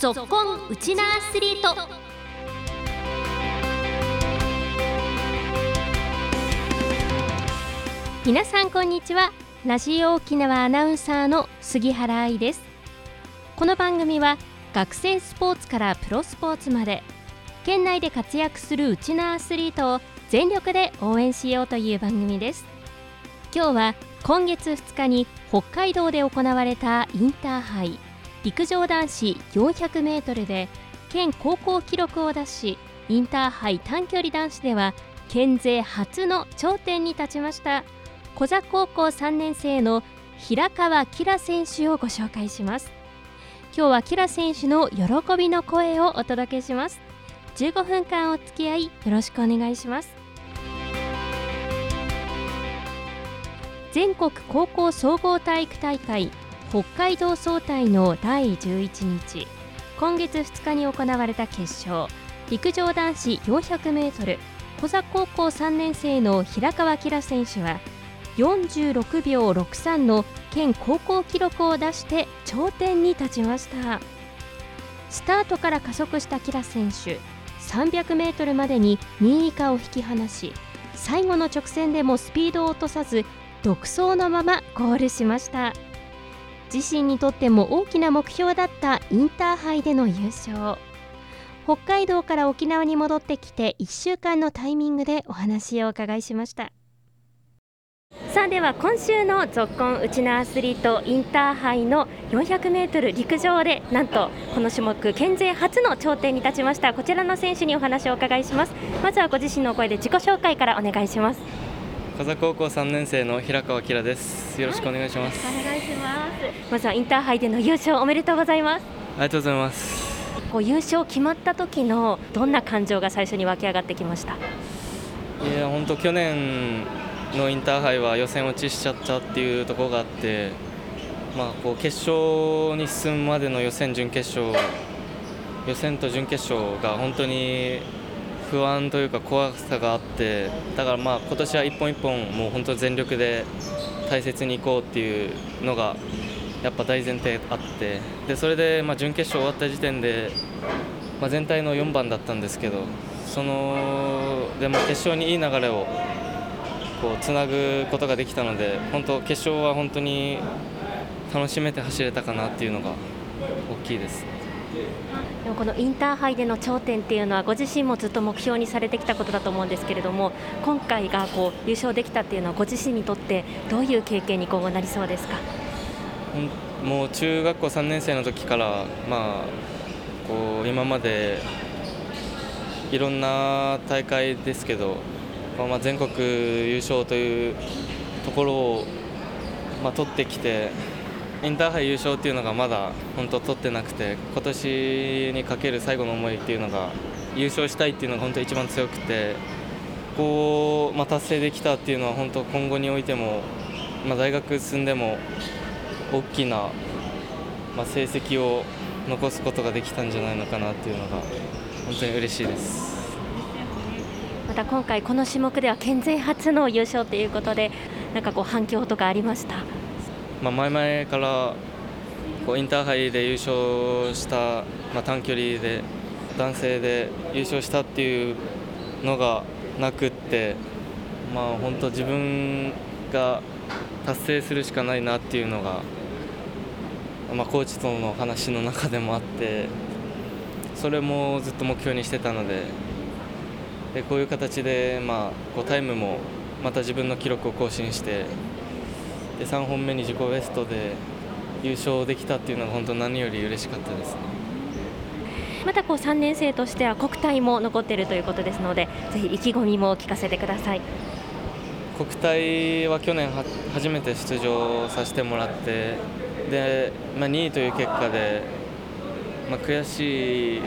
ぞっこんウチナアスリート。皆さんこんにちは。ラジオ沖縄アナウンサーの杉原愛です。この番組は学生スポーツからプロスポーツまで県内で活躍するウチナアスリートを全力で応援しようという番組です。今日は今月2日に北海道で行われたインターハイ。陸上男子 400m で県高校記録を出しインターハイ短距離男子では県勢初の頂点に立ちました。小座高校3年生の平川キラ選手をご紹介します。今日はキラ選手の喜びの声をお届けします。15分間お付き合いよろしくお願いします。全国高校総合体育大会北海道総体の第11日。今月2日に行われた決勝。陸上男子 400m 小座高校3年生の平川キラ選手は46秒63の県高校記録を出して頂点に立ちました。スタートから加速したキラ選手。300m までに2位以下を引き離し最後の直線でもスピードを落とさず独走のままゴールしました。自身にとっても大きな目標だったインターハイでの優勝。北海道から沖縄に戻ってきて1週間のタイミングでお話をお伺いしました。さあでは今週の「ぞっこんうちのアスリートインターハイ」の 400m 陸上でなんとこの種目県勢初の頂点に立ちました。こちらの選手にお話をお伺いします。まずはご自身の声で自己紹介からお願いします。風高校3年生の平川明です。よろしくお願いします、はい、お願いします。まずはインターハイでの優勝おめでとうございます。ありがとうございます。こう優勝決まった時のどんな感情が最初に湧き上がってきました？いや本当去年のインターハイは予選落ちしちゃったっていうところがあってまあこう決勝に進むまでの予選準決勝予選と準決勝が本当に不安というか怖さがあってだからまあ今年は一本一本もう本当全力で大切にいこうっていうのがやっぱ大前提あってでそれでま準決勝終わった時点で、まあ、全体の4番だったんですけどそのでも決勝にいい流れをこうつなぐことができたので本当決勝は本当に楽しめて走れたかなっていうのが大きいです。でもこのインターハイでの頂点っていうのはご自身もずっと目標にされてきたことだと思うんですけれども今回がこう優勝できたっていうのはご自身にとってどういう経験に今後なりそうですか？もう中学校3年生の時から、まあ、こう今までいろんな大会ですけど、まあ、全国優勝というところを、まあ、取ってきてインターハイ優勝っていうのがまだ本当取ってなくて今年にかける最後の思いっていうのが優勝したいっていうのが本当一番強くてこう、まあ、達成できたっていうのは本当今後においても、まあ、大学進んでも大きな、まあ、成績を残すことができたんじゃないのかなっていうのが本当に嬉しいです。また今回この種目では県勢初の優勝ということでなんかこう反響とかありましたまあ、前々からこうインターハイで優勝した、まあ、短距離で男性で優勝したっていうのがなくって、まあ、本当自分が達成するしかないなっていうのが、まあ、コーチとの話の中でもあってそれもずっと目標にしてたのででこういう形で、まあ、こうタイムもまた自分の記録を更新してで3本目に自己ベストで優勝できたっていうのが本当何より嬉しかったですね。またこう3年生としては国体も残っているということですのでぜひ意気込みも聞かせてください国体は去年は初めて出場させてもらってで、まあ、2位という結果で、まあ、悔しい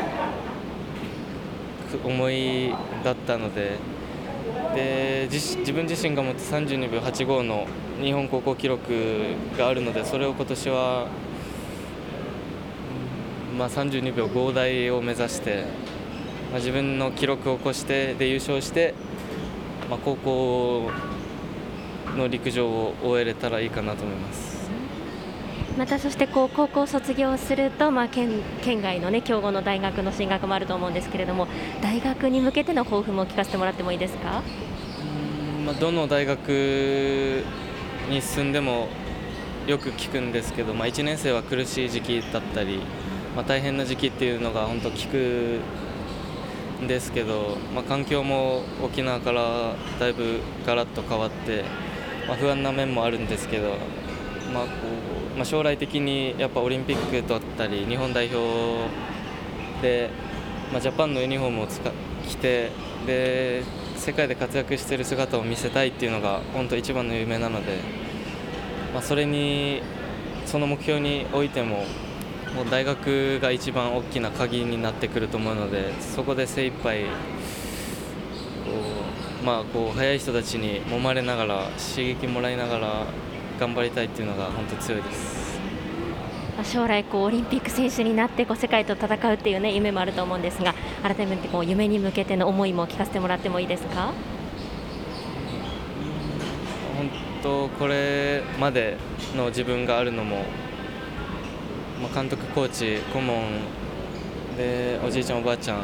思いだったのでで自分自身が持って32秒85の日本高校記録があるのでそれを今年は、まあ、32秒5台を目指して、まあ、自分の記録を越してで優勝して、まあ、高校の陸上を終えれたらいいかなと思います。またそしてこう高校卒業すると、まあ、県県外の、ね、強豪の大学の進学もあると思うんですけれども大学に向けての抱負も聞かせてもらってもいいですか？まあ、どの大学に進んでもよく聞くんですけど、まあ、1年生は苦しい時期だったり、まあ、大変な時期っていうのが本当聞くんですけど、まあ、環境も沖縄からだいぶガラッと変わって、まあ、不安な面もあるんですけど、まあこうまあ、将来的にやっぱオリンピックだったり日本代表で、まあ、ジャパンのユニフォームを着てで世界で活躍している姿を見せたいっていうのが本当一番の夢なので、まあ、それにその目標においてももう大学が一番大きな鍵になってくると思うのでそこで精一杯こうまあこう速い人たちに揉まれながら刺激もらいながら頑張りたいっていうのが本当強いです。将来こうオリンピック選手になってこう世界と戦うっていう、ね、夢もあると思うんですが改めてこう夢に向けての思いも聞かせてもらってもいいですか？本当これまでの自分があるのも、まあ、監督、コーチ、顧問でおじいちゃん、おばあちゃん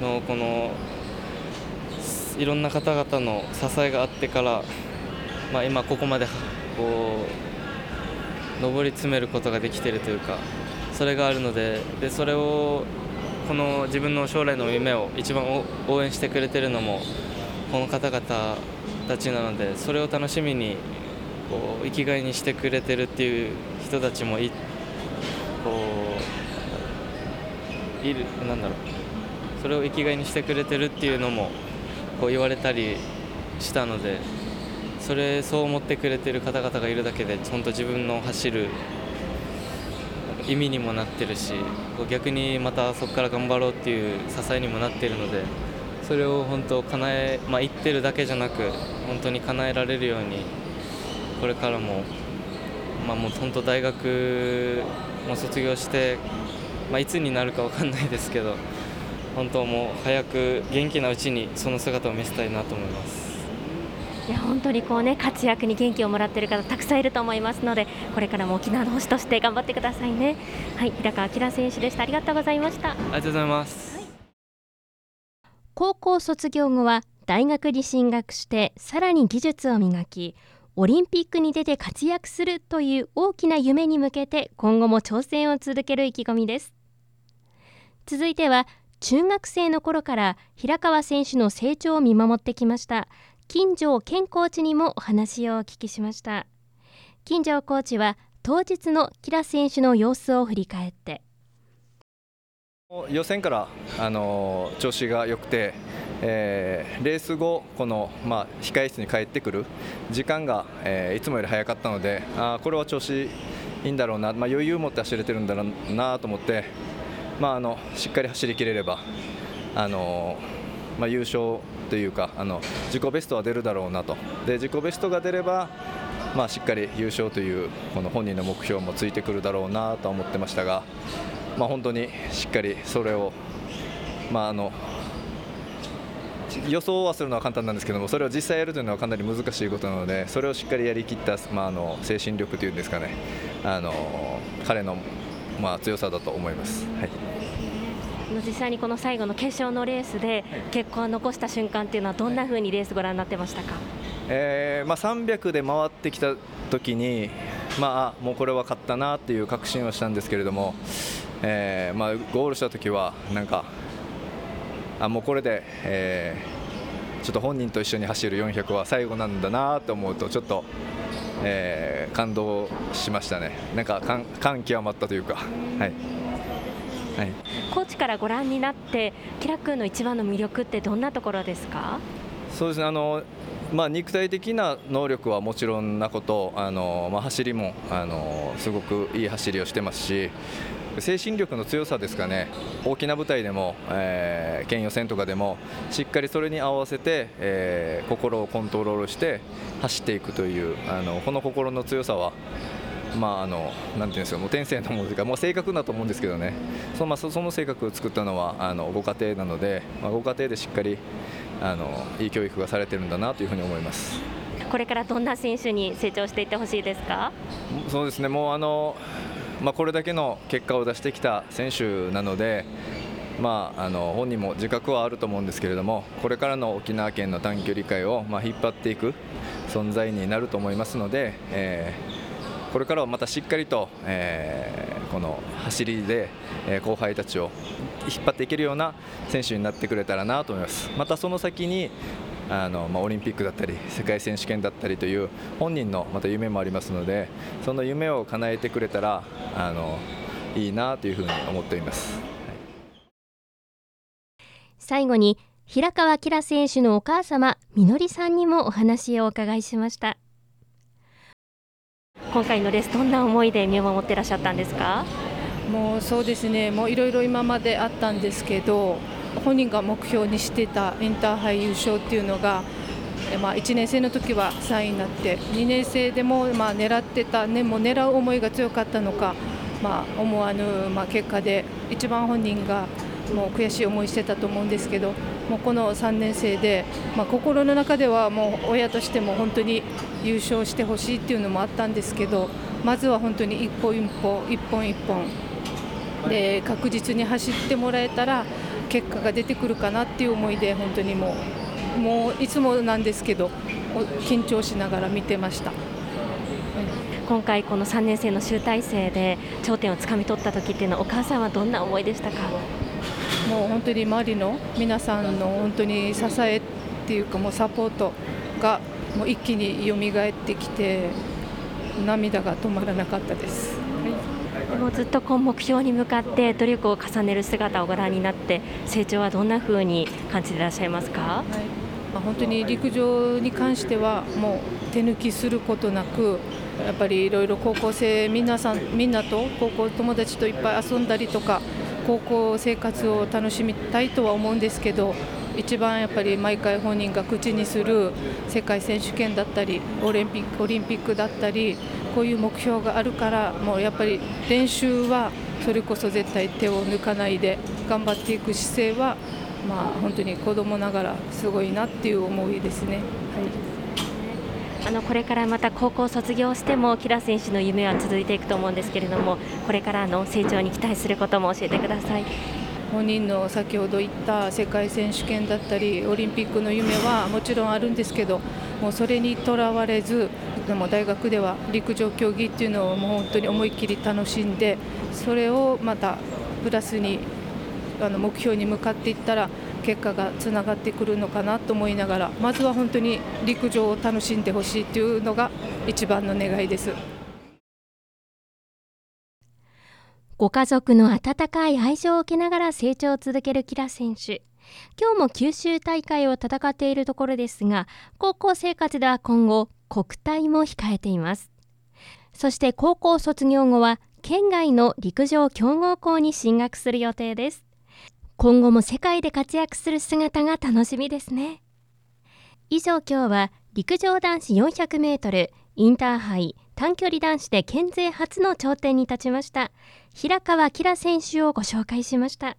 のこのいろんな方々の支えがあってから、まあ、今ここまでこう上り詰めることができているというかそれがあるのででそれをこの自分の将来の夢を一番応援してくれてるのもこの方々たちなのでそれを楽しみにこう生きがいにしてくれてるっていう人たちもいこういるなんだろう。それを生きがいにしてくれてるっていうのもこう言われたりしたのでそれそう思ってくれてる方々がいるだけで本当自分の走る意味にもなってるし逆にまたそこから頑張ろうっていう支えにもなっているのでそれを本当叶え、まあ、言ってるだけじゃなく本当に叶えられるようにこれからも、まあ、もう本当大学も卒業して、まあ、いつになるか分かんないですけど本当もう早く元気なうちにその姿を見せたいなと思います。いや本当にこうね活躍に元気をもらっている方たくさんいると思いますのでこれからも沖縄の星として頑張ってくださいね。はい平川明選手でした。ありがとうございました。ありがとうございます、はい、高校卒業後は大学に進学してさらに技術を磨きオリンピックに出て活躍するという大きな夢に向けて今後も挑戦を続ける意気込みです。続いては中学生の頃から平川選手の成長を見守ってきました。金城健コーチにもお話をお聞きしました。金城コーチは当日のキラ選手の様子を振り返って。予選からあの調子が良くて、えー、レース後この、まあ、控え室に帰ってくる時間が、えー、いつもより早かったのであこれは調子いいんだろうな、まあ、余裕を持って走れてるんだろうなと思って、まあ、あのしっかり走りきれればあの、まあ、優勝というかあの自己ベストは出るだろうなとで自己ベストが出れば、まあ、しっかり優勝というこの本人の目標もついてくるだろうなと思ってましたが、まあ、本当にしっかりそれを、まあ、あの予想はするのは簡単なんですけどもそれを実際やるというのはかなり難しいことなのでそれをしっかりやりきった、まあ、あの精神力というんですかねあの彼の、まあ、強さだと思います。はい実際にこの最後の決勝のレースで結果を残した瞬間っていうのはどんなふうにレースご覧になってましたか、えーまあ、300で回ってきた時に、まあ、もうこれは勝ったなっていう確信はしたんですけれども、えーまあ、ゴールした時はなんかあもうこれで、えー、ちょっと本人と一緒に走る400は最後なんだなと思うとちょっと、えー、感動しましたね。なんか感極まったというか。はいはい、コーチからご覧になって、キラ君の一番の魅力ってどんなところですか？そうですね。あの、まあ、肉体的な能力はもちろんなこと、あのまあ、走りもあのすごくいい走りをしてますし、精神力の強さですかね、大きな舞台でも、えー、県予選とかでも、しっかりそれに合わせて、えー、心をコントロールして走っていくという、あのこの心の強さは、まああのなんていうんですかもう天性のものというかもう性格だと思うんですけどね。その,、まあ、その性格を作ったのはあのご家庭なので、まあ、ご家庭でしっかりあのいい教育がされてるんだなというふうに思います。これからどんな選手に成長していってほしいですか？そうですね。もうあの、まあ、これだけの結果を出してきた選手なので、まあ、あの本人も自覚はあると思うんですけれどもこれからの沖縄県の短距離界を、まあ、引っ張っていく存在になると思いますので、えー、これからはまたしっかりと、えー、この走りで、えー、後輩たちを引っ張っていけるような選手になってくれたらなと思います。またその先にあのまあ、オリンピックだったり世界選手権だったりという本人のまた夢もありますのでその夢を叶えてくれたらあのいいなというふうに思っています。最後に平川明選手のお母様みのりさんにもお話をお伺いしました今回のレースどんな思いで見守ってらっしゃったんですか？もうそうですね。もういろいろ今まであったんですけど本人が目標にしてたインターハイ優勝っていうのがまあ、1年生の時は3位になって2年生でもまあ狙ってた、ね、もう狙う思いが強かったのか、まあ、思わぬまあ結果で一番本人がもう悔しい思いしてたと思うんですけどもうこの3年生で、まあ、心の中ではもう親としても本当に優勝してほしいっていうのもあったんですけどまずは本当に一歩一歩一本一本で確実に走ってもらえたら結果が出てくるかなっていう思いで本当にもうもういつもなんですけど緊張しながら見てました。今回この3年生の集大成で頂点をつかみ取った時っていうのはお母さんはどんな思いでしたか？もう本当に周りの皆さんの本当に支えっていうかもうサポートがもう一気に蘇ってきて涙が止まらなかったです。はい、もうずっとこう目標に向かって努力を重ねる姿をご覧になって成長はどんなふうに感じていらっしゃいますか、はい、本当に陸上に関してはもう手抜きすることなくやっぱりいろいろ高校生皆さんみんなと高校友達といっぱい遊んだりとか高校生活を楽しみたいとは思うんですけど一番やっぱり毎回本人が口にする世界選手権だったりオリンピックオリンピックだったりこういう目標があるからもうやっぱり練習はそれこそ絶対手を抜かないで頑張っていく姿勢はまあ本当に子供ながらすごいなっていう思いですね。はいあのこれからまた高校卒業してもキラ選手の夢は続いていくと思うんですけれどもこれからの成長に期待することも教えてください。本人の先ほど言った世界選手権だったりオリンピックの夢はもちろんあるんですけどもうそれにとらわれずでも大学では陸上競技っていうのをもう本当に思いっきり楽しんでそれをまたプラスにあの目標に向かっていったら結果がつながってくるのかなと思いながらまずは本当に陸上を楽しんでほしいというのが一番の願いです。ご家族の温かい愛情を受けながら成長を続けるキラ選手。今日も九州大会を戦っているところですが高校生活では今後国体も控えています。そして高校卒業後は県外の陸上強豪校に進学する予定です。今後も世界で活躍する姿が楽しみですね。以上今日は陸上男子400メートルインターハイ短距離男子で県勢初の頂点に立ちました平川明選手をご紹介しました。